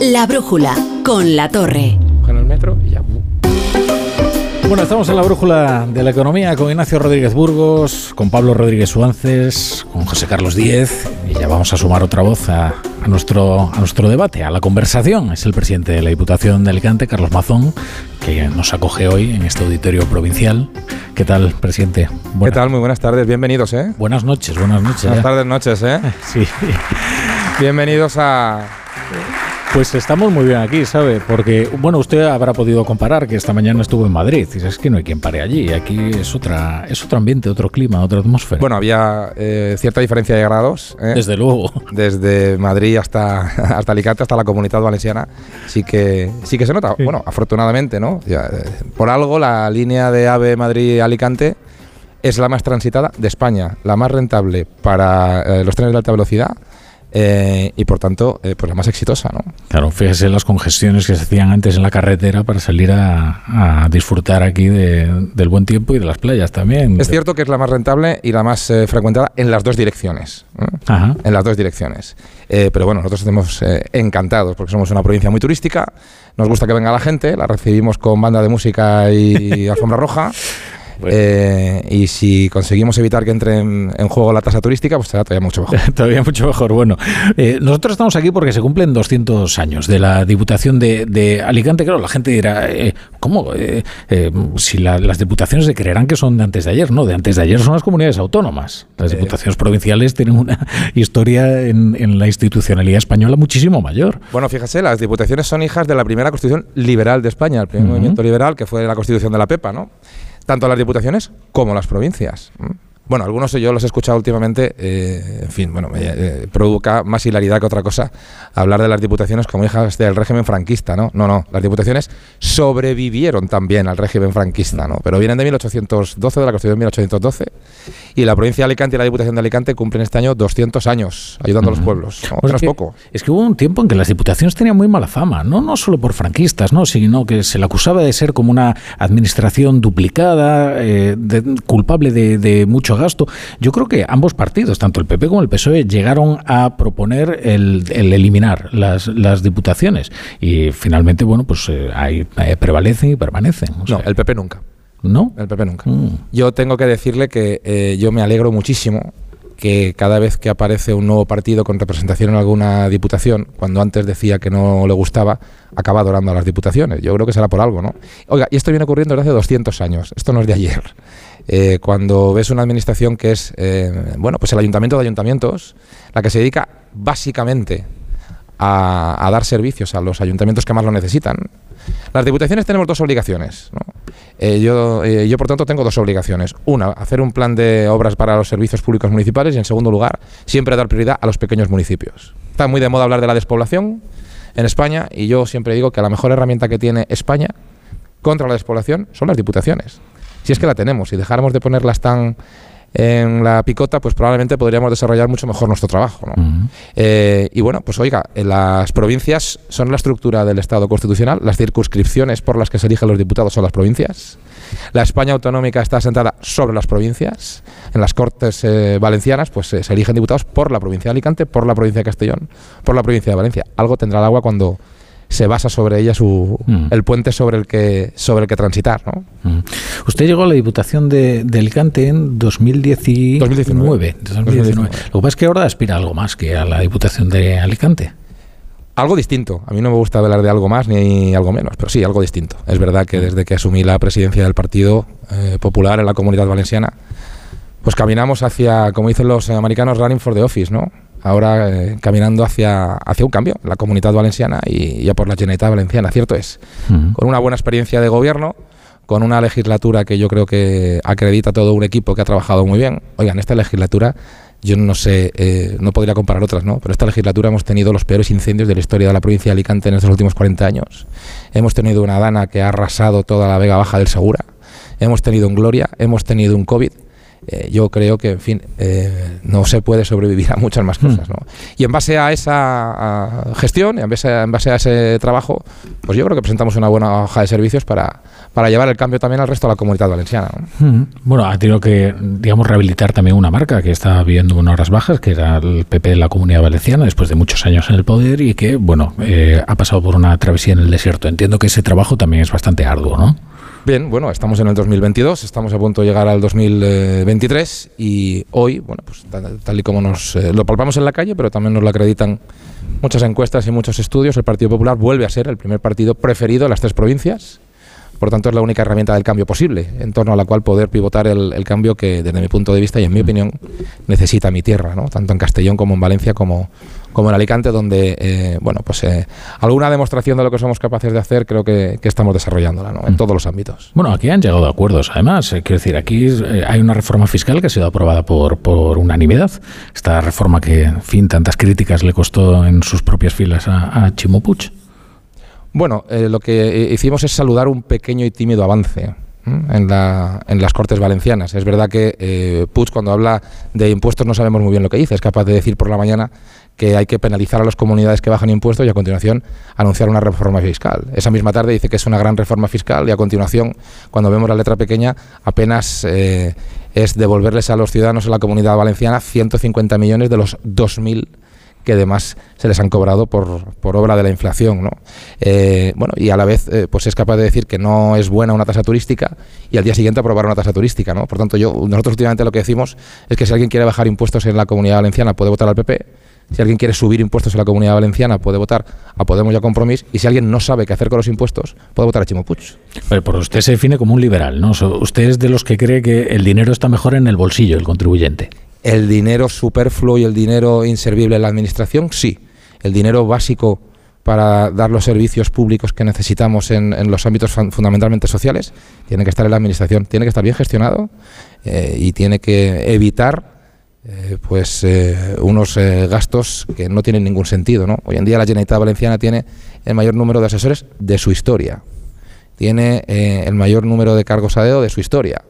La brújula con la torre. En el metro. Bueno, estamos en la brújula de la economía con Ignacio Rodríguez Burgos, con Pablo Rodríguez Suances, con José Carlos Díez y ya vamos a sumar otra voz a, a nuestro, a nuestro debate, a la conversación. Es el presidente de la Diputación de Alicante, Carlos Mazón, que nos acoge hoy en este auditorio provincial. ¿Qué tal, presidente? ¿Qué tal? Muy buenas tardes, bienvenidos, ¿eh? Buenas noches, buenas noches. Buenas ya. tardes, noches, ¿eh? Sí. Bienvenidos a... Pues estamos muy bien aquí, ¿sabe? Porque, bueno, usted habrá podido comparar que esta mañana estuvo en Madrid. Y es que no hay quien pare allí. Aquí es otra, es otro ambiente, otro clima, otra atmósfera. Bueno, había eh, cierta diferencia de grados. ¿eh? Desde luego. Desde Madrid hasta, hasta Alicante, hasta la comunidad valenciana, sí que, sí que se nota. Sí. Bueno, afortunadamente, ¿no? Ya, eh, por algo, la línea de AVE Madrid-Alicante es la más transitada de España, la más rentable para eh, los trenes de alta velocidad eh, y, por tanto, eh, pues la más exitosa, ¿no? Claro, fíjese las congestiones que se hacían antes en la carretera para salir a, a disfrutar aquí de- del buen tiempo y de las playas también. Es cierto que es la más rentable y la más eh, frecuentada en las dos direcciones. Ajá. En las dos direcciones. Pero bueno, nosotros estamos encantados porque somos una provincia muy turística. Nos gusta que venga la gente, la recibimos con banda de música y alfombra roja. Bueno. Eh, y si conseguimos evitar que entre en, en juego la tasa turística, pues será todavía mucho mejor. Todavía mucho mejor. Bueno, eh, nosotros estamos aquí porque se cumplen 200 años de la Diputación de, de Alicante. Claro, la gente dirá, eh, ¿cómo? Eh, eh, si la- las diputaciones se creerán que son de antes de ayer. No, de antes de ayer son las comunidades autónomas. Las diputaciones provinciales tienen una historia en, en la institucionalidad española muchísimo mayor. Bueno, fíjese, las diputaciones son hijas de la primera constitución liberal de España, el primer Ujú. movimiento liberal que fue la constitución de la PEPA, ¿no? Tanto las diputaciones como las provincias. Bueno, algunos yo los he escuchado últimamente, eh, en fin, bueno, me eh, provoca más hilaridad que otra cosa hablar de las diputaciones como hijas del régimen franquista, ¿no? No, no, las diputaciones sobrevivieron también al régimen franquista, ¿no? Pero vienen de 1812, de la Constitución de 1812, y la provincia de Alicante y la Diputación de Alicante cumplen este año 200 años ayudando a los pueblos, ¿no? No es que- poco. Es que hubo un tiempo en que las diputaciones tenían muy mala fama, no, no solo por franquistas, ¿no? sino que se le acusaba de ser como una administración duplicada, eh, de- culpable de, de mucho gasto. Yo creo que ambos partidos, tanto el PP como el PSOE, llegaron a proponer el, el eliminar las, las diputaciones. Y finalmente, bueno, pues eh, ahí eh, prevalecen y permanecen. o No, el PP nunca. ¿No? El PP nunca. Mm. Yo tengo que decirle que eh, yo me alegro muchísimo que cada vez que aparece un nuevo partido con representación en alguna diputación, cuando antes decía que no le gustaba, acaba adorando a las diputaciones. Yo creo que será por algo, ¿no? Oiga, y esto viene ocurriendo desde hace 200 años, esto no es de ayer. Eh, cuando ves una administración que es, eh, bueno, pues el ayuntamiento de ayuntamientos, la que se dedica básicamente a, dar servicios a los ayuntamientos que más lo necesitan. Las diputaciones tenemos dos obligaciones. Eh, yo, yo, por tanto, tengo dos obligaciones. Una, hacer un plan de obras para los servicios públicos municipales y, en segundo lugar, siempre dar prioridad a los pequeños municipios. Está muy de moda hablar de la despoblación en España y yo siempre digo que la mejor herramienta que tiene España contra la despoblación son las diputaciones. Si es que la tenemos, si dejáramos de ponerlas tan en la picota, pues probablemente podríamos desarrollar mucho mejor nuestro trabajo. ¿no? Eh, y bueno, pues oiga, las provincias son la estructura del Estado constitucional, las circunscripciones por las que se eligen los diputados son las provincias, la España autonómica está asentada sobre las provincias, en las Cortes eh, Valencianas pues eh, se eligen diputados por la provincia de Alicante, por la provincia de Castellón, por la provincia de Valencia. Algo tendrá el agua cuando se basa sobre ella su, Mm. el puente sobre el que sobre el que transitar, ¿no? Mm. Usted llegó a la Diputación de, de Alicante en 2019. 2019. 2019. Lo que pasa es que ahora aspira a algo más que a la Diputación de Alicante. Algo distinto. A mí no me gusta hablar de algo más ni algo menos, pero sí, algo distinto. Es verdad que desde que asumí la presidencia del Partido eh, Popular en la Comunidad Valenciana, pues caminamos hacia, como dicen los americanos, running for the office, ¿no? Ahora eh, caminando hacia, hacia un cambio la Comunidad Valenciana y ya por la Generalitat Valenciana, cierto es. Con una buena experiencia de gobierno, con una legislatura que yo creo que acredita todo un equipo que ha trabajado muy bien. Oigan, esta legislatura, yo no sé, eh, no podría comparar otras, ¿no? Pero esta legislatura hemos tenido los peores incendios de la historia de la provincia de Alicante en estos últimos 40 años. Hemos tenido una dana que ha arrasado toda la Vega Baja del Segura. Hemos tenido un Gloria, hemos tenido un COVID. Eh, yo creo que, en fin, eh, no se puede sobrevivir a muchas más cosas. Mm. ¿no? Y en base a esa gestión, en base a, en base a ese trabajo, pues yo creo que presentamos una buena hoja de servicios para, para llevar el cambio también al resto de la comunidad valenciana. Mm. Bueno, ha tenido que, digamos, rehabilitar también una marca que está viviendo unas horas bajas, que era el PP de la comunidad valenciana, después de muchos años en el poder y que, bueno, eh, ha pasado por una travesía en el desierto. Entiendo que ese trabajo también es bastante arduo, ¿no? Bien, bueno, estamos en el 2022, estamos a punto de llegar al 2023 y hoy, bueno, pues tal, y como nos eh, lo palpamos en la calle, pero también nos lo acreditan muchas encuestas y muchos estudios, el Partido Popular vuelve a ser el primer partido preferido en las tres provincias. Por tanto, es la única herramienta del cambio posible, en torno a la cual poder pivotar el, cambio que, desde mi punto de vista y en mi opinión, necesita mi tierra, ¿no? tanto en Castellón como en Valencia, como, como en Alicante, donde, eh, bueno, pues eh, alguna demostración de lo que somos capaces de hacer creo que, estamos desarrollándola, ¿no? En mm. todos los ámbitos. Bueno, aquí han llegado a acuerdos, además. Eh, quiero decir, aquí hay una reforma fiscal que ha sido aprobada por, por unanimidad. Esta reforma que, en fin, tantas críticas le costó en sus propias filas a, a Chimopuch. Bueno, lo que hicimos es saludar un pequeño y tímido avance. En, la, en, las Cortes Valencianas. Es verdad que eh, Puig, cuando habla de impuestos, no sabemos muy bien lo que dice. Es capaz de decir por la mañana que hay que penalizar a las comunidades que bajan impuestos y a continuación anunciar una reforma fiscal. Esa misma tarde dice que es una gran reforma fiscal y a continuación, cuando vemos la letra pequeña, apenas eh, es devolverles a los ciudadanos de la comunidad valenciana 150 millones de los 2.000 que además se les han cobrado por, por obra de la inflación. ¿no? Eh, bueno, y a la vez eh, pues es capaz de decir que no es buena una tasa turística y al día siguiente aprobar una tasa turística. ¿no? Por tanto, yo, nosotros últimamente lo que decimos es que si alguien quiere bajar impuestos en la comunidad valenciana puede votar al PP si alguien quiere subir impuestos en la comunidad valenciana, puede votar a Podemos y a Compromís. Y si alguien no sabe qué hacer con los impuestos, puede votar a Chimo Puig. Pero por usted se define como un liberal, ¿no? Usted es de los que cree que el dinero está mejor en el bolsillo del contribuyente. El dinero superfluo y el dinero inservible en la administración, sí. El dinero básico para dar los servicios públicos que necesitamos en, los ámbitos fundamentalmente sociales, tiene que estar en la administración, tiene que estar bien gestionado eh, y tiene que evitar eh, pues eh, unos eh, gastos que no tienen ningún sentido. ¿no? Hoy en día la Generalitat Valenciana tiene el mayor número de asesores de su historia, tiene el mayor número de cargos a dedo de su historia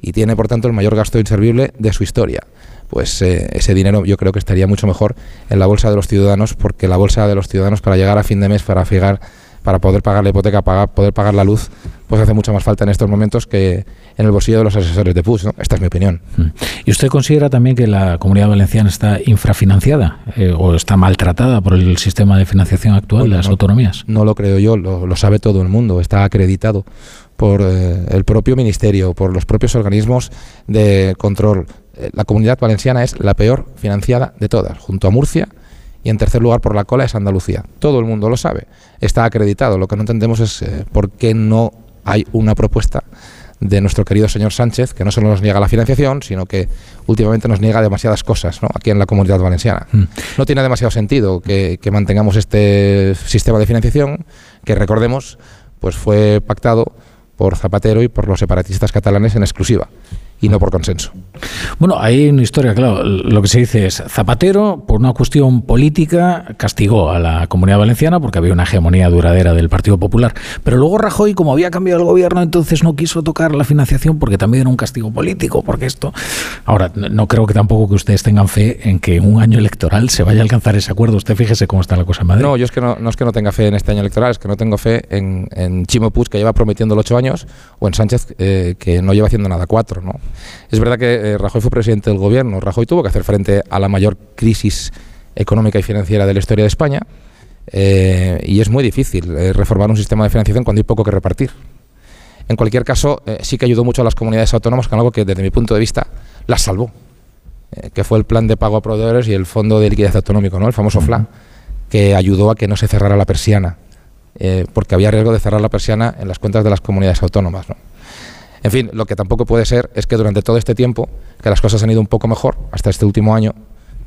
y tiene por tanto el mayor gasto inservible de su historia. Pues ese dinero yo creo que estaría mucho mejor en la bolsa de los ciudadanos porque la bolsa de los ciudadanos para llegar a fin de mes, para fijar para poder pagar la hipoteca, para poder pagar la luz, pues hace mucha más falta en estos momentos que en el bolsillo de los asesores de PUS. Esta es mi opinión. Mm. ¿Y usted considera también que la comunidad valenciana está infrafinanciada eh, o está maltratada por el sistema de financiación actual de las autonomías? No lo creo yo, lo, sabe todo el mundo, está acreditado por eh, el propio ministerio, por los propios organismos de control. Eh, la comunidad valenciana es la peor financiada de todas, junto a Murcia y en tercer lugar por la cola es Andalucía. Todo el mundo lo sabe, está acreditado. Lo que no entendemos es eh, por qué no hay una propuesta de nuestro querido señor Sánchez, que no solo nos niega la financiación, sino que últimamente nos niega demasiadas cosas aquí en la comunidad valenciana. Mm. No tiene demasiado sentido que, que, mantengamos este sistema de financiación, que recordemos, pues fue pactado por Zapatero y por los separatistas catalanes en exclusiva y no por consenso. Bueno, hay una historia, claro. Lo que se dice es, Zapatero, por una cuestión política, castigó a la comunidad valenciana porque había una hegemonía duradera del Partido Popular. Pero luego Rajoy, como había cambiado el gobierno, entonces no quiso tocar la financiación porque también era un castigo político, porque esto... Ahora, no creo que tampoco que ustedes tengan fe en que en un año electoral se vaya a alcanzar ese acuerdo. Usted fíjese cómo está la cosa en Madrid. No, yo es que no, es que no tenga fe en este año electoral, es que no tengo fe en, en Chimo Puig, que lleva prometiendo ocho años, o en Sánchez, eh, que no lleva haciendo nada cuatro, ¿no? Es verdad que eh, Rajoy fue presidente del gobierno. Rajoy tuvo que hacer frente a la mayor crisis económica y financiera de la historia de España. Eh, y es muy difícil eh, reformar un sistema de financiación cuando hay poco que repartir. En cualquier caso, sí que ayudó mucho a las comunidades autónomas con algo que desde mi punto de vista las salvó, que fue el plan de pago a proveedores y el fondo de liquidez autonómico, ¿no? el famoso FLA, que ayudó a que no se cerrara la persiana, porque había riesgo de cerrar la persiana en las cuentas de las comunidades autónomas. ¿no? En fin, lo que tampoco puede ser es que durante todo este tiempo, que las cosas han ido un poco mejor, hasta este último año,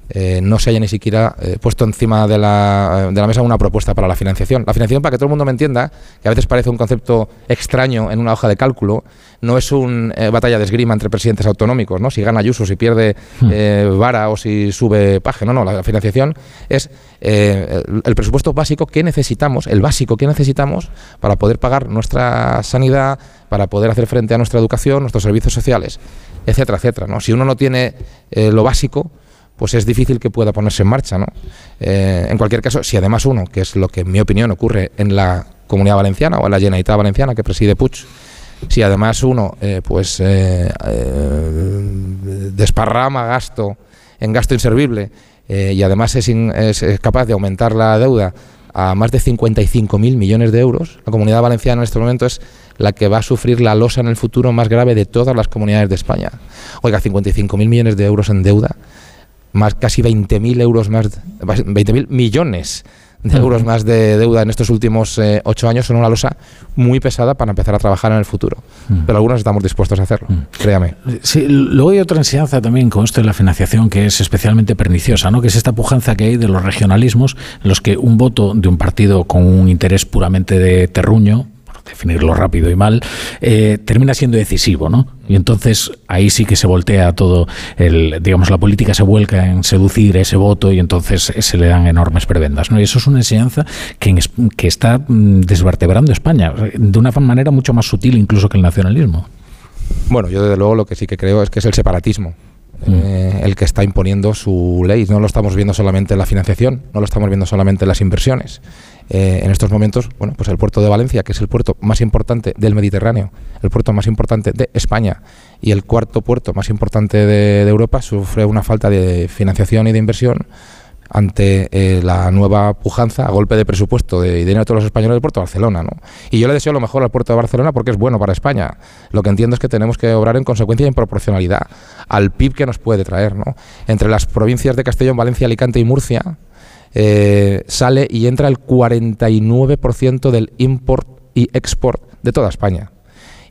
eh, no se haya ni siquiera eh, puesto encima de la, de la, mesa una propuesta para la financiación. La financiación, para que todo el mundo me entienda, que a veces parece un concepto extraño en una hoja de cálculo, no es una eh, batalla de esgrima entre presidentes autonómicos, ¿no? si gana Ayuso, si pierde hmm. Vara o si sube Paje. No, no, la, financiación es el, el, presupuesto básico que necesitamos, el básico que necesitamos para poder pagar nuestra sanidad, para poder hacer frente a nuestra educación, nuestros servicios sociales, etcétera, etcétera. ¿no? Si uno no tiene lo básico, pues es difícil que pueda ponerse en marcha. ¿no? Eh, en cualquier caso, si además uno, que es lo que en mi opinión ocurre en la Comunidad Valenciana o en la Generalitat Valenciana que preside Puig, si además uno eh, pues eh, desparrama gasto en gasto inservible y además es, es, capaz de aumentar la deuda a más de 55.000 millones de euros, la Comunidad Valenciana en este momento es la que va a sufrir la losa en el futuro más grave de todas las comunidades de España. Oiga, 55.000 millones de euros en deuda más casi 20.000 euros más, 20.000 millones de euros más de deuda en estos últimos eh, ocho años son una losa muy pesada para empezar a trabajar en el futuro. Pero algunos estamos dispuestos a hacerlo, créame. Sí, luego hay otra enseñanza también con esto de la financiación que es especialmente perniciosa, ¿no? que es esta pujanza que hay de los regionalismos, en los que un voto de un partido con un interés puramente de terruño, definirlo rápido y mal, eh, termina siendo decisivo, ¿no? Y entonces ahí sí que se voltea todo, el, digamos, la política se vuelca en seducir ese voto y entonces se le dan enormes prebendas, ¿no? Y eso es una enseñanza que, que está mm, desvertebrando España de una manera mucho más sutil incluso que el nacionalismo. Bueno, yo desde luego lo que sí que creo es que es el separatismo. Mm. Eh, el que está imponiendo su ley. No lo estamos viendo solamente en la financiación, no lo estamos viendo solamente en las inversiones. Eh, en estos momentos, bueno, pues el puerto de Valencia, que es el puerto más importante del Mediterráneo, el puerto más importante de España y el cuarto puerto más importante de, Europa, sufre una falta de financiación y de inversión ante eh, la nueva pujanza a golpe de presupuesto de dinero de todos los españoles del puerto de Barcelona. ¿no? Y yo le deseo lo mejor al puerto de Barcelona porque es bueno para España. Lo que entiendo es que tenemos que obrar en consecuencia y en proporcionalidad al PIB que nos puede traer. ¿no? Entre las provincias de Castellón, Valencia, Alicante y Murcia, eh, sale y entra el 49% del import y export de toda España.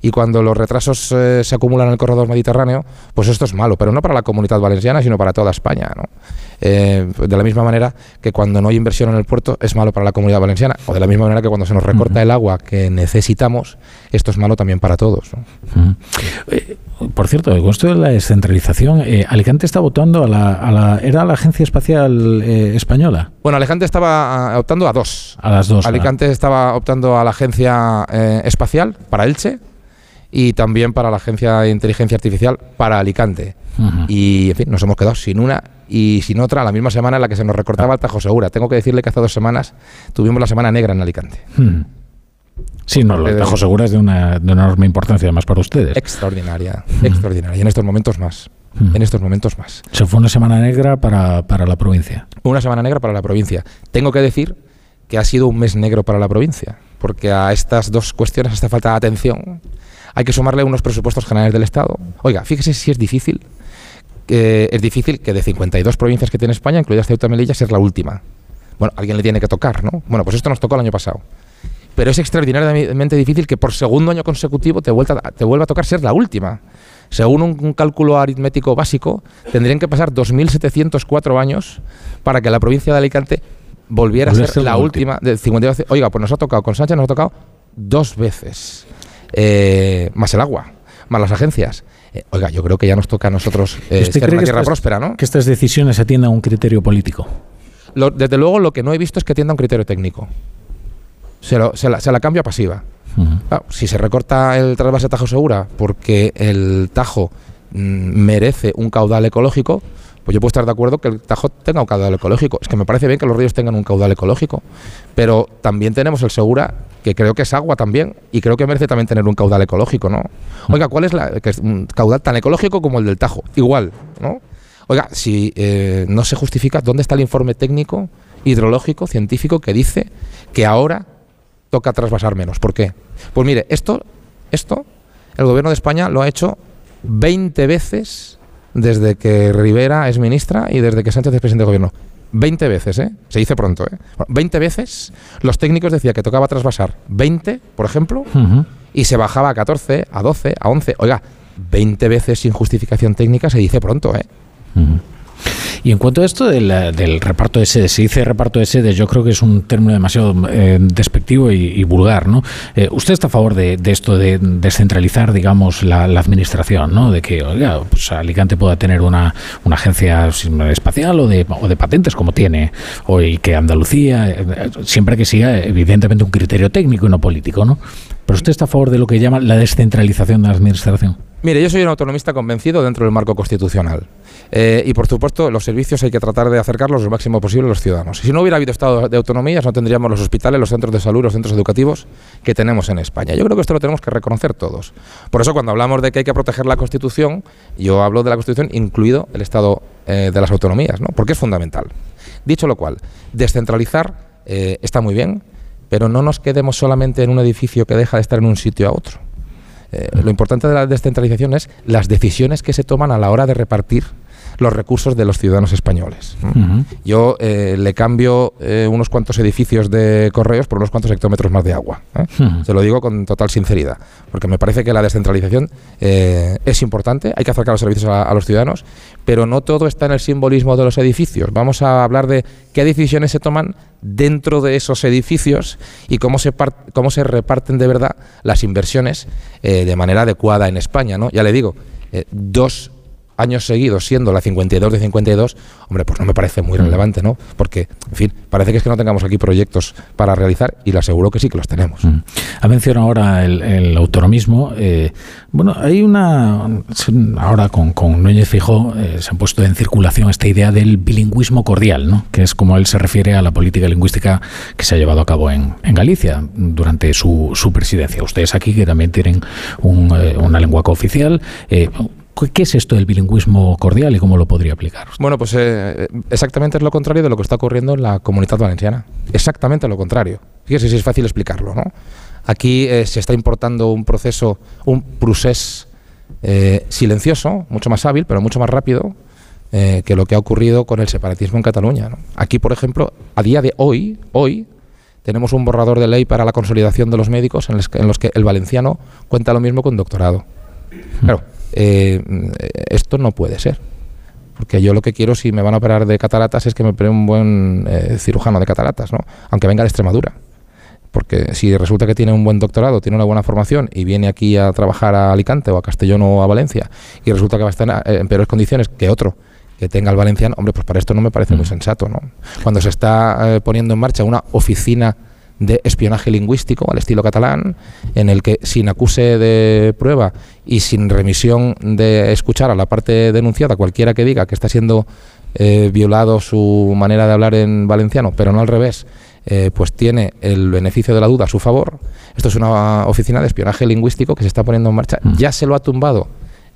Y cuando los retrasos eh, se acumulan en el corredor mediterráneo, pues esto es malo, pero no para la comunidad valenciana, sino para toda España. ¿no? Eh, de la misma manera que cuando no hay inversión en el puerto es malo para la comunidad valenciana, o de la misma manera que cuando se nos recorta el agua que necesitamos, esto es malo también para todos. Eh, por cierto, con esto de la descentralización, Alicante está votando a la, ¿Era la Agencia Espacial Española? Bueno, Alicante estaba optando a dos. A las dos. Alicante estaba optando a la Agencia Espacial para Elche y también para la Agencia de Inteligencia Artificial para Alicante. Y, en fin, nos hemos quedado sin una y sin otra la misma semana en la que se nos recortaba el Tajo Segura. Tengo que decirle que hace dos semanas tuvimos la Semana Negra en Alicante. Hmm. Sí, no, el Tajo Segura es de una, enorme importancia además para ustedes. Extraordinaria, hmm. extraordinaria. Y en estos momentos más. Hmm. En estos momentos más. Se fue una Semana Negra para, para la provincia. Una Semana Negra para la provincia. Tengo que decir que ha sido un mes negro para la provincia, porque a estas dos cuestiones, esta falta de atención, hay que sumarle unos presupuestos generales del Estado. Oiga, fíjese si es difícil es difícil que de 52 provincias que tiene España, incluidas Ceuta y Melilla, sea la última. Bueno, alguien le tiene que tocar, ¿no? Bueno, pues esto nos tocó el año pasado. Pero es extraordinariamente difícil que por segundo año consecutivo te vuelva, te vuelva a tocar ser la última. Según un, cálculo aritmético básico, tendrían que pasar 2.704 años para que la provincia de Alicante volviera a ser la última de 52. Oiga, pues nos ha tocado, con Sánchez nos ha tocado dos veces. Eh, más el agua, más las agencias. Eh, oiga, yo creo que ya nos toca a nosotros eh, ser una tierra próspera, ¿no? Que estas decisiones atiendan a un criterio político. desde luego, lo que no he visto es que atienda a un criterio técnico. Se, la, cambio a pasiva. si se recorta el trasvase Tajo Segura porque el Tajo mm, merece un caudal ecológico, pues yo puedo estar de acuerdo que el Tajo tenga un caudal ecológico. Es que me parece bien que los ríos tengan un caudal ecológico. Pero también tenemos el Segura, que creo que es agua también, y creo que merece también tener un caudal ecológico, ¿no? Oiga, ¿cuál es la que es un caudal tan ecológico como el del Tajo? Igual, ¿no? Oiga, si eh, no se justifica, ¿dónde está el informe técnico, hidrológico, científico que dice que ahora toca trasvasar menos? ¿Por qué? Pues mire, esto, esto, el gobierno de España lo ha hecho 20 veces desde que Rivera es ministra y desde que Sánchez es presidente de gobierno. 20 veces, ¿eh? Se dice pronto, ¿eh? 20 veces los técnicos decían que tocaba trasvasar 20, por ejemplo, y se bajaba a 14, a 12, a 11. Oiga, 20 veces sin justificación técnica se dice pronto, ¿eh? Y en cuanto a esto del reparto de sedes, se dice reparto de sedes, yo creo que es un término demasiado eh, despectivo y, vulgar, ¿no? Eh, ¿Usted está a favor de, esto de descentralizar, digamos, la, administración, ¿no? De que, pues Alicante pueda tener una, una agencia espacial o de, patentes como tiene, o y que Andalucía, eh, siempre que siga, evidentemente, un criterio técnico y no político, ¿no? Pero usted está a favor de lo que llama la descentralización de la administración. Mire, yo soy un autonomista convencido dentro del marco constitucional. Y por supuesto, los servicios hay que tratar de acercarlos lo máximo posible a los ciudadanos. Si no hubiera habido Estado de autonomías, no tendríamos los hospitales, los centros de salud, los centros educativos que tenemos en España. Yo creo que esto lo tenemos que reconocer todos. Por eso, cuando hablamos de que hay que proteger la Constitución, yo hablo de la Constitución incluido el Estado eh, de las autonomías, ¿no? porque es fundamental. Dicho lo cual, descentralizar eh, está muy bien, pero no nos quedemos solamente en un edificio que deja de estar en un sitio a otro. Eh, lo importante de la descentralización es las decisiones que se toman a la hora de repartir los recursos de los ciudadanos españoles. Yo eh, le cambio eh, unos cuantos edificios de correos por unos cuantos hectómetros más de agua. Se lo digo con total sinceridad, porque me parece que la descentralización es importante, hay que acercar los servicios a, los ciudadanos, pero no todo está en el simbolismo de los edificios. Vamos a hablar de qué decisiones se toman dentro de esos edificios y cómo se, cómo se reparten de verdad las inversiones eh, de manera adecuada en España. ¿no? Ya le digo, eh, dos años seguidos siendo la 52 de 52, hombre, pues no me parece muy mm. relevante, ¿no? Porque, en fin, parece que es que no tengamos aquí proyectos para realizar y le aseguro que sí que los tenemos. Mm. Ha mencionado ahora el, autonomismo. Eh, bueno, hay una. Ahora con, con Núñez Fijó eh, se ha puesto en circulación esta idea del bilingüismo cordial, ¿no? Que es como él se refiere a la política lingüística que se ha llevado a cabo en, en Galicia durante su, su, presidencia. Ustedes aquí, que también tienen eh, una lengua cooficial. ¿Qué es esto del bilingüismo cordial y cómo lo podría aplicar? Bueno, pues eh, exactamente es lo contrario de lo que está ocurriendo en la comunidad valenciana. Exactamente lo contrario. Fíjese si es fácil explicarlo, ¿no? Aquí eh, se está importando un proceso, un procés eh, silencioso, mucho más hábil, pero mucho más rápido que lo que ha ocurrido con el separatismo en Cataluña. Aquí, por ejemplo, a día de hoy, hoy, tenemos un borrador de ley para la consolidación de los médicos en los que, en los que el valenciano cuenta lo mismo con doctorado. Claro, eh, esto no puede ser. Porque yo lo que quiero, si me van a operar de cataratas, es que me opere un buen eh, cirujano de cataratas, ¿no? aunque venga de Extremadura. Porque si resulta que tiene un buen doctorado, tiene una buena formación y viene aquí a trabajar a Alicante o a Castellón o a Valencia y resulta que va a estar en, peores condiciones que otro que tenga el valenciano, hombre, pues para esto no me parece muy mm. sensato. ¿no? Cuando se está eh, poniendo en marcha una oficina de espionaje lingüístico al estilo catalán, en el que sin acuse de prueba y sin remisión de escuchar a la parte denunciada, cualquiera que diga que está siendo eh, violado su manera de hablar en valenciano, pero no al revés, eh, pues tiene el beneficio de la duda a su favor. Esto es una oficina de espionaje lingüístico que se está poniendo en marcha. Mm. Ya se lo ha tumbado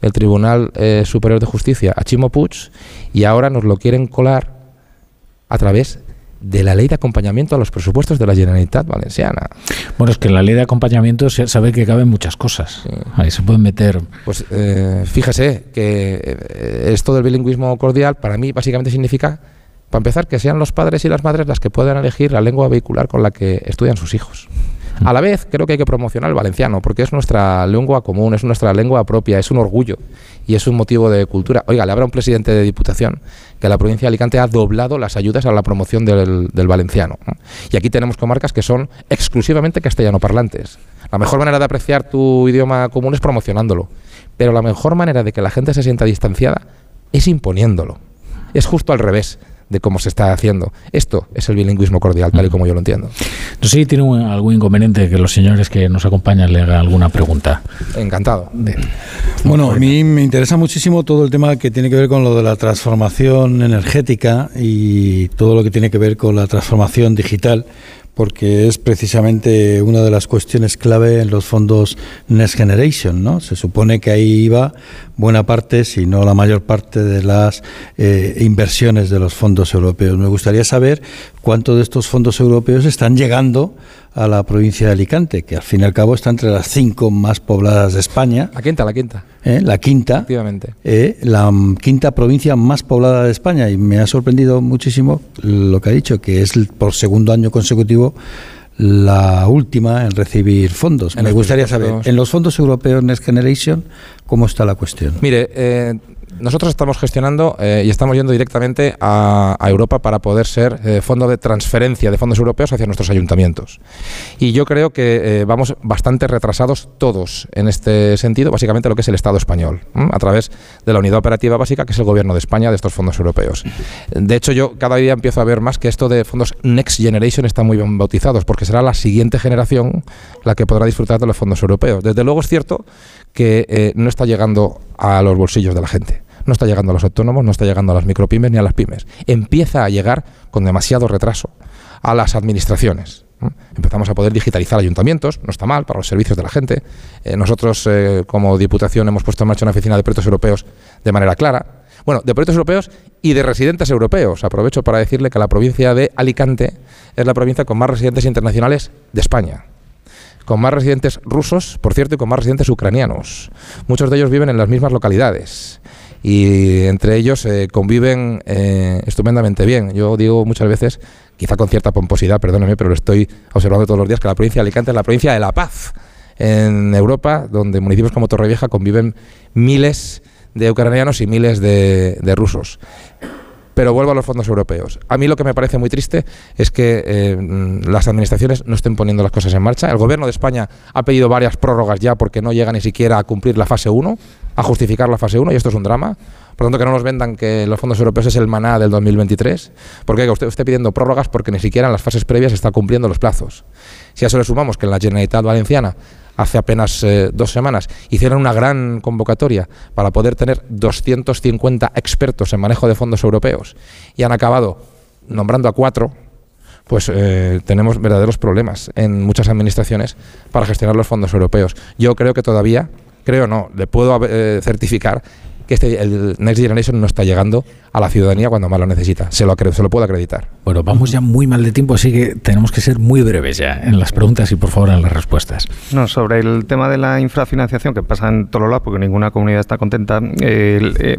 el Tribunal eh, Superior de Justicia a Chimo Puig y ahora nos lo quieren colar a través de la ley de acompañamiento a los presupuestos de la Generalitat Valenciana. Bueno, es que en la ley de acompañamiento se sabe que caben muchas cosas. Ahí se pueden meter. Pues eh, fíjese que eh, esto del bilingüismo cordial para mí básicamente significa, para empezar, que sean los padres y las madres las que puedan elegir la lengua vehicular con la que estudian sus hijos. A la vez, creo que hay que promocionar el valenciano, porque es nuestra lengua común, es nuestra lengua propia, es un orgullo y es un motivo de cultura. Oiga, le habrá un presidente de Diputación que la provincia de Alicante ha doblado las ayudas a la promoción del, valenciano. Y aquí tenemos comarcas que son exclusivamente castellano parlantes. La mejor manera de apreciar tu idioma común es promocionándolo, pero la mejor manera de que la gente se sienta distanciada es imponiéndolo. Es justo al revés de cómo se está haciendo. Esto es el bilingüismo cordial, tal y como yo lo entiendo. No sé si tiene algún inconveniente que los señores que nos acompañan le hagan alguna pregunta. Encantado. Bueno, a mí me interesa muchísimo todo el tema que tiene que ver con lo de la transformación energética y todo lo que tiene que ver con la transformación digital porque es precisamente una de las cuestiones clave en los fondos Next Generation, ¿no? Se supone que ahí iba buena parte, si no la mayor parte de las eh, inversiones de los fondos europeos. Me gustaría saber cuántos de estos fondos europeos están llegando a la provincia de Alicante, que al fin y al cabo está entre las cinco más pobladas de España. La quinta, la quinta. ¿Eh? La quinta. Efectivamente. Eh, la quinta provincia más poblada de España. Y me ha sorprendido muchísimo lo que ha dicho, que es por segundo año consecutivo la última en recibir fondos. Me gustaría saber, en los fondos europeos Next Generation, ¿cómo está la cuestión? Mire, eh, nosotros estamos gestionando eh, y estamos yendo directamente a, Europa para poder ser eh, fondo de transferencia de fondos europeos hacia nuestros ayuntamientos. Y yo creo que eh, vamos bastante retrasados todos en este sentido, básicamente lo que es el Estado español, a través de la unidad operativa básica que es el Gobierno de España de estos fondos europeos. De hecho, yo cada día empiezo a ver más que esto de fondos Next Generation está muy bien bautizados, porque será la siguiente generación la que podrá disfrutar de los fondos europeos. Desde luego es cierto que no está llegando a los bolsillos de la gente no está llegando a los autónomos, no está llegando a las micropymes ni a las pymes. Empieza a llegar con demasiado retraso a las administraciones. Empezamos a poder digitalizar ayuntamientos, no está mal, para los servicios de la gente. Eh, nosotros, eh, como Diputación, hemos puesto en marcha una oficina de proyectos europeos de manera clara. Bueno, de proyectos europeos y de residentes europeos. Aprovecho para decirle que la provincia de Alicante es la provincia con más residentes internacionales de España con más residentes rusos, por cierto, y con más residentes ucranianos. Muchos de ellos viven en las mismas localidades y entre ellos eh, conviven eh, estupendamente bien. Yo digo muchas veces, quizá con cierta pomposidad, perdóneme, pero lo estoy observando todos los días, que la provincia de Alicante es la provincia de la paz en Europa, donde municipios como Torrevieja conviven miles de ucranianos y miles de, rusos. Pero vuelvo a los fondos europeos. A mí lo que me parece muy triste es que eh, las administraciones no estén poniendo las cosas en marcha. El gobierno de España ha pedido varias prórrogas ya porque no llega ni siquiera a cumplir la fase 1 a justificar la fase 1 y esto es un drama. Por lo tanto, que no nos vendan que los fondos europeos es el maná del 2023, porque usted esté pidiendo prórrogas porque ni siquiera en las fases previas está cumpliendo los plazos. Si a eso le sumamos que en la Generalitat Valenciana hace apenas eh, dos semanas hicieron una gran convocatoria para poder tener 250 expertos en manejo de fondos europeos y han acabado nombrando a cuatro, pues eh, tenemos verdaderos problemas en muchas administraciones para gestionar los fondos europeos. Yo creo que todavía creo no, le puedo eh, certificar que este, el Next Generation no está llegando a la ciudadanía cuando más lo necesita. Se lo, se lo puedo acreditar. Bueno, vamos ya muy mal de tiempo, así que tenemos que ser muy breves ya en las preguntas y por favor en las respuestas. No, sobre el tema de la infrafinanciación que pasa en todos lados, porque ninguna comunidad está contenta, eh,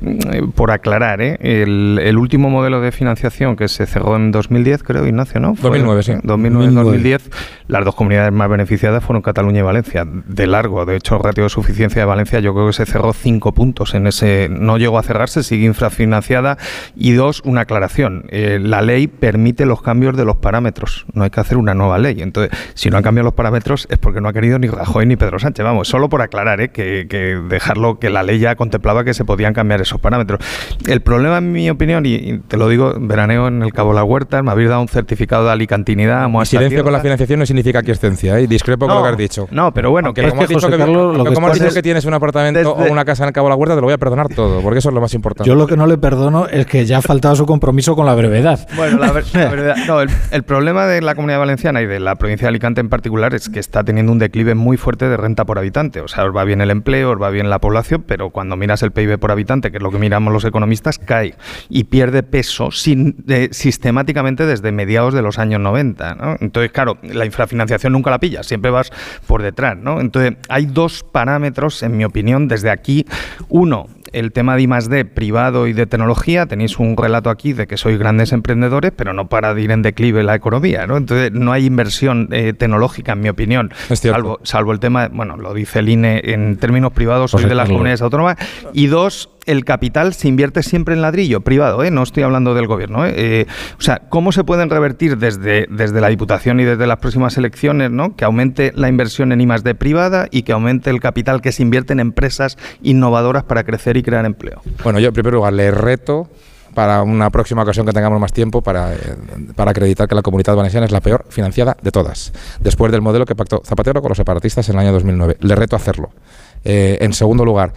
por aclarar, ¿eh? el, último modelo de financiación que se cerró en 2010, creo, Ignacio, ¿no? 2009, sí. 2009-2010, las dos comunidades más beneficiadas fueron Cataluña y Valencia, de largo. De hecho, el ratio de suficiencia de Valencia yo creo que se cerró cinco puntos en ese no llegó a cerrarse, sigue infrafinanciada. Y dos, una aclaración. Eh, la ley permite los cambios de los parámetros. No hay que hacer una nueva ley. Entonces, si no han cambiado los parámetros es porque no ha querido ni Rajoy ni Pedro Sánchez. Vamos, solo por aclarar ¿eh? que, dejarlo, que la ley ya contemplaba que se podían cambiar esos parámetros. El problema, en mi opinión, y, te lo digo, veraneo en el Cabo La Huerta, me habéis dado un certificado de alicantinidad. Silencio con la financiación no significa aquiescencia, ¿eh? discrepo con lo que has dicho. No, pero bueno, que, como has dicho que, como has dicho que tienes un apartamento o una casa en el Cabo La Huerta, te lo voy a perdonar todo, porque eso es lo más importante. Yo lo que no le perdono es que ya ha faltado su compromiso con la brevedad. Bueno, la, brevedad. No, el, problema de la comunidad valenciana y de la provincia de Alicante en particular es que está teniendo un declive muy fuerte de renta por habitante. O sea, os va bien el empleo, os va bien la población, pero cuando miras el PIB por habitante, que es lo que miramos los economistas, cae y pierde peso sin, sistemáticamente desde mediados de los años 90. Entonces, claro, la infrafinanciación nunca la pillas, siempre vas por detrás. ¿no? Entonces, hay dos parámetros, en mi opinión, desde aquí. Uno, el tema de I+D privado y de tecnología, tenéis un relato aquí de que sois grandes emprendedores, pero no para de ir en declive la economía, ¿no? Entonces no hay inversión eh, tecnológica, en mi opinión, salvo, salvo, el tema, bueno, lo dice el INE, en términos privados, soy de las comunidades autónomas, y dos, el capital se invierte siempre en ladrillo privado, ¿eh? no estoy hablando del gobierno. ¿eh? Eh, o sea, ¿cómo se pueden revertir desde, desde la Diputación y desde las próximas elecciones ¿no? que aumente la inversión en I+D privada y que aumente el capital que se invierte en empresas innovadoras para crecer y crear empleo? Bueno, yo en primer lugar le reto para una próxima ocasión que tengamos más tiempo para, para, acreditar que la comunidad valenciana es la peor financiada de todas, después del modelo que pactó Zapatero con los separatistas en el año 2009. Le reto a hacerlo. en segundo lugar,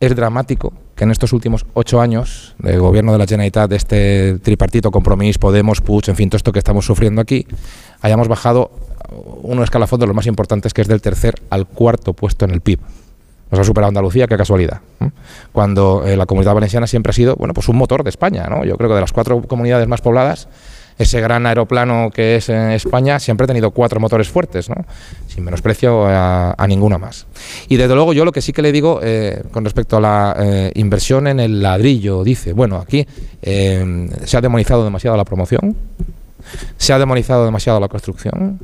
es dramático que en estos últimos ocho años del gobierno de la Generalitat, de este tripartito, Compromís, Podemos, Puig, en fin, todo esto que estamos sufriendo aquí, hayamos bajado un escalafón de los más importantes, que es del tercer al cuarto puesto en el PIB. Nos ha superado Andalucía, qué casualidad. Cuando eh, la comunidad valenciana siempre ha sido, bueno, pues un motor de España, ¿no? Yo creo que de las cuatro comunidades más pobladas, ese gran aeroplano que es España siempre ha tenido cuatro motores fuertes, ¿no? sin menosprecio a, ninguna más. Y desde luego yo lo que sí que le digo eh, con respecto a la eh, inversión en el ladrillo, dice, bueno, aquí eh, se ha demonizado demasiado la promoción, se ha demonizado demasiado la construcción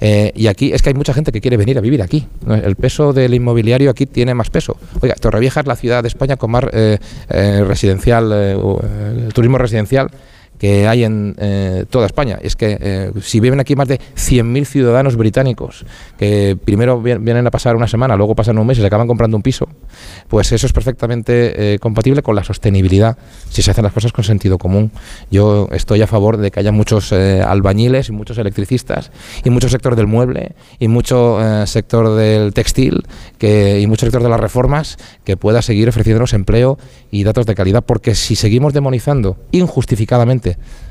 Eh, y aquí es que hay mucha gente que quiere venir a vivir aquí. El peso del inmobiliario aquí tiene más peso. Oiga, Torrevieja es la ciudad de España con más residencial, turismo residencial que hay en eh, toda España. Es que eh, si viven aquí más de 100.000 ciudadanos británicos que primero vienen a pasar una semana, luego pasan un mes y se acaban comprando un piso, pues eso es perfectamente eh, compatible con la sostenibilidad si se hacen las cosas con sentido común. Yo estoy a favor de que haya muchos albañiles y muchos electricistas y mucho sector del mueble y mucho sector del textil que, y mucho sector de las reformas que pueda seguir ofreciéndonos empleo y datos de calidad, porque si seguimos demonizando injustificadamente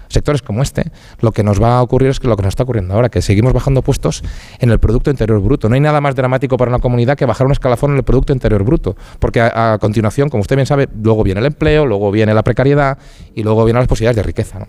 sectores como este, lo que nos va a ocurrir es que lo que nos está ocurriendo ahora, que seguimos bajando puestos en el Producto Interior Bruto. No hay nada más dramático para una comunidad que bajar un escalafón en el Producto Interior Bruto, porque a, continuación, como usted bien sabe, luego viene el empleo, luego viene la precariedad y luego vienen las posibilidades de riqueza.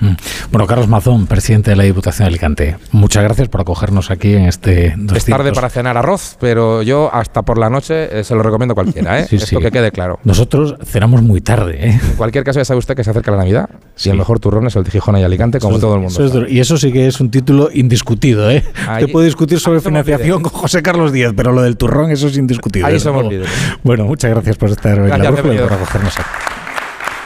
Mm. Bueno, Carlos Mazón, presidente de la Diputación de Alicante, muchas gracias por acogernos aquí en este... Es tarde para cenar arroz, pero yo hasta por la noche eh, se lo recomiendo a cualquiera, ¿eh? Esto que quede claro. Nosotros cenamos muy tarde, ¿eh? En cualquier caso ya sabe usted que se acerca la Navidad y el mejor turrón es el de Gijona y Alicante, como todo el mundo. y eso sí que es un título indiscutido, ¿eh? Ahí, puede discutir sobre financiación con José Carlos Díaz, pero lo del turrón eso es indiscutible. Ahí somos Bueno, muchas gracias por estar hoy y por acogernos aquí.